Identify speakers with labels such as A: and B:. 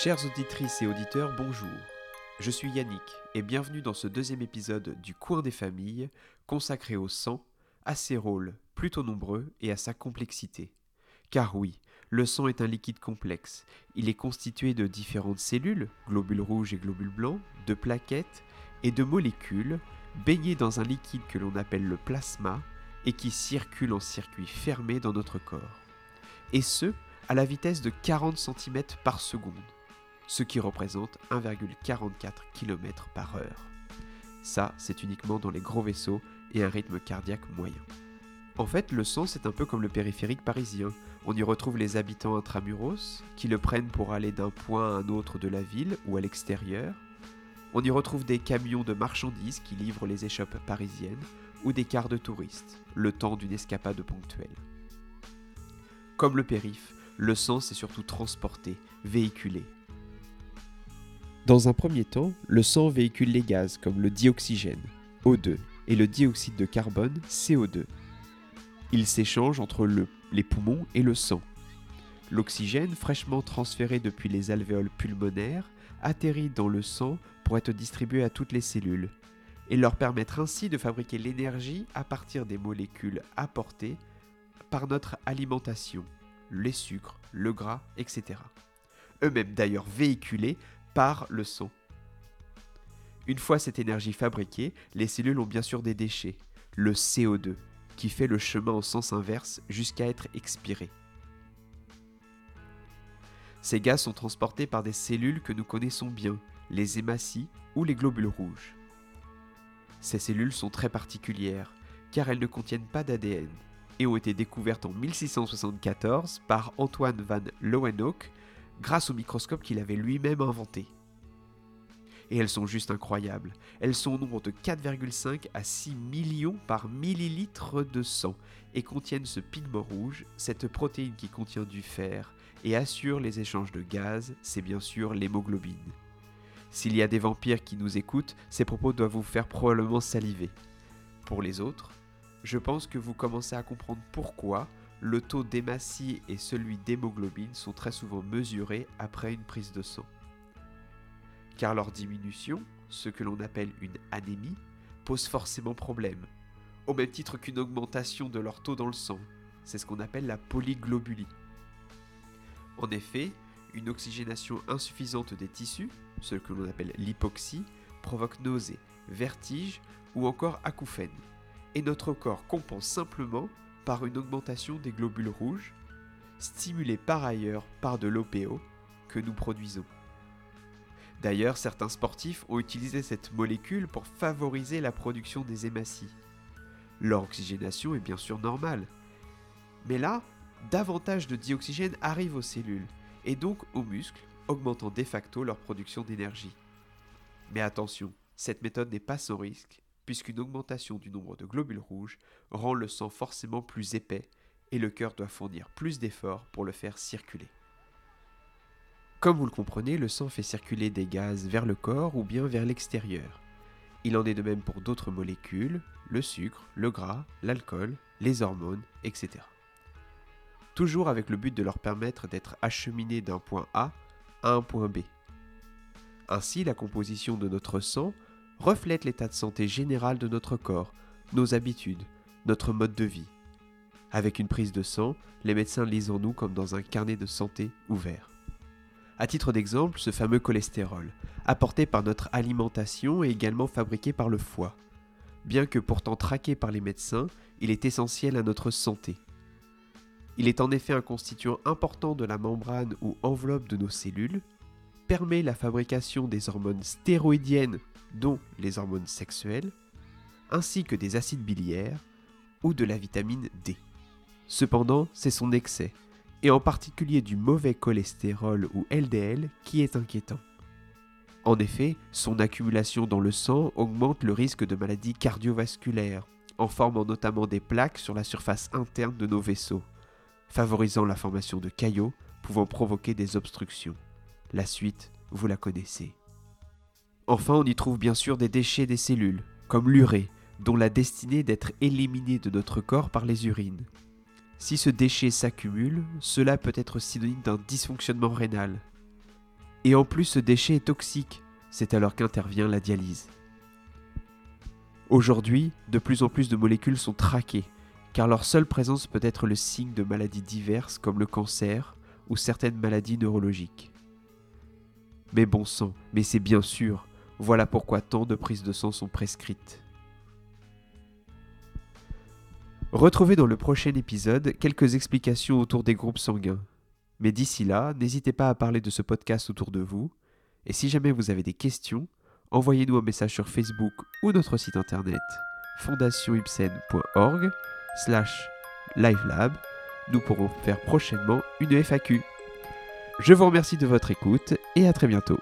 A: Chères auditrices et auditeurs, bonjour. Je suis Yannick et bienvenue dans ce deuxième épisode du Coin des familles consacré au sang, à ses rôles plutôt nombreux et à sa complexité. Car oui, le sang est un liquide complexe. Il est constitué de différentes cellules, globules rouges et globules blancs, de plaquettes et de molécules baignées dans un liquide que l'on appelle le plasma et qui circule en circuit fermé dans notre corps. Et ce, à la vitesse de 40 cm par seconde, ce qui représente 1,44 km par heure. Ça, c'est uniquement dans les gros vaisseaux et un rythme cardiaque moyen. En fait, le sang, c'est un peu comme le périphérique parisien. On y retrouve les habitants intramuros, qui le prennent pour aller d'un point à un autre de la ville ou à l'extérieur. On y retrouve des camions de marchandises qui livrent les échoppes parisiennes, ou des cars de touristes, le temps d'une escapade ponctuelle. Comme le périph', le sang s'est surtout transporté, véhiculé. Dans un premier temps, le sang véhicule les gaz comme le dioxygène, O2, et le dioxyde de carbone, CO2. Ils s'échangent entre le, les poumons et le sang. L'oxygène, fraîchement transféré depuis les alvéoles pulmonaires, atterrit dans le sang pour être distribué à toutes les cellules, et leur permettre ainsi de fabriquer l'énergie à partir des molécules apportées par notre alimentation, les sucres, le gras, etc. Eux-mêmes d'ailleurs véhiculés par le sang. Une fois cette énergie fabriquée, les cellules ont bien sûr des déchets, le CO2, qui fait le chemin en sens inverse jusqu'à être expiré. Ces gaz sont transportés par des cellules que nous connaissons bien, les hématies ou les globules rouges. Ces cellules sont très particulières, car elles ne contiennent pas d'ADN, et ont été découvertes en 1674 par Antoine van Leeuwenhoek grâce au microscope qu'il avait lui-même inventé. Et elles sont juste incroyables. Elles sont au nombre de 4,5 à 6 millions par millilitre de sang et contiennent ce pigment rouge, cette protéine qui contient du fer et assure les échanges de gaz, c'est bien sûr l'hémoglobine. S'il y a des vampires qui nous écoutent, ces propos doivent vous faire probablement saliver. Pour les autres, je pense que vous commencez à comprendre pourquoi le taux d'hématie et celui d'hémoglobine sont très souvent mesurés après une prise de sang. Car leur diminution, ce que l'on appelle une anémie, pose forcément problème, au même titre qu'une augmentation de leur taux dans le sang. C'est ce qu'on appelle la polyglobulie. En effet, une oxygénation insuffisante des tissus, ce que l'on appelle l'hypoxie, provoque nausées, vertiges ou encore acouphènes. Et notre corps compense simplement par une augmentation des globules rouges, stimulés par ailleurs par de l'OPO que nous produisons. D'ailleurs, certains sportifs ont utilisé cette molécule pour favoriser la production des hématies. Leur oxygénation est bien sûr normale. Mais là, davantage de dioxygène arrive aux cellules et donc aux muscles, augmentant de facto leur production d'énergie. Mais attention, cette méthode n'est pas sans risque, puisqu'une augmentation du nombre de globules rouges rend le sang forcément plus épais et le cœur doit fournir plus d'efforts pour le faire circuler. Comme vous le comprenez, le sang fait circuler des gaz vers le corps ou bien vers l'extérieur. Il en est de même pour d'autres molécules, le sucre, le gras, l'alcool, les hormones, etc toujours avec le but de leur permettre d'être acheminés d'un point A à un point B. Ainsi, la composition de notre sang reflète l'état de santé général de notre corps, nos habitudes, notre mode de vie. Avec une prise de sang, les médecins lisent en nous comme dans un carnet de santé ouvert. À titre d'exemple, ce fameux cholestérol, apporté par notre alimentation et également fabriqué par le foie. Bien que pourtant traqué par les médecins, il est essentiel à notre santé. Il est en effet un constituant important de la membrane ou enveloppe de nos cellules, permet la fabrication des hormones stéroïdiennes, dont les hormones sexuelles, ainsi que des acides biliaires ou de la vitamine D. Cependant, c'est son excès, et en particulier du mauvais cholestérol ou LDL, qui est inquiétant. En effet, son accumulation dans le sang augmente le risque de maladies cardiovasculaires, en formant notamment des plaques sur la surface interne de nos vaisseaux, favorisant la formation de caillots pouvant provoquer des obstructions. La suite, vous la connaissez. Enfin, on y trouve bien sûr des déchets des cellules, comme l'urée, dont la destinée est d'être éliminé de notre corps par les urines. Si ce déchet s'accumule, cela peut être synonyme d'un dysfonctionnement rénal. Et en plus ce déchet est toxique, c'est alors qu'intervient la dialyse. Aujourd'hui, de plus en plus de molécules sont traquées, car leur seule présence peut être le signe de maladies diverses comme le cancer ou certaines maladies neurologiques. Mais bon sang, mais c'est bien sûr, voilà pourquoi tant de prises de sang sont prescrites. Retrouvez dans le prochain épisode quelques explications autour des groupes sanguins. Mais d'ici là, n'hésitez pas à parler de ce podcast autour de vous, et si jamais vous avez des questions, envoyez-nous un message sur Facebook ou notre site internet fondationibsen.org slash livelab. Nous pourrons faire prochainement une FAQ. Je vous remercie de votre écoute et à très bientôt.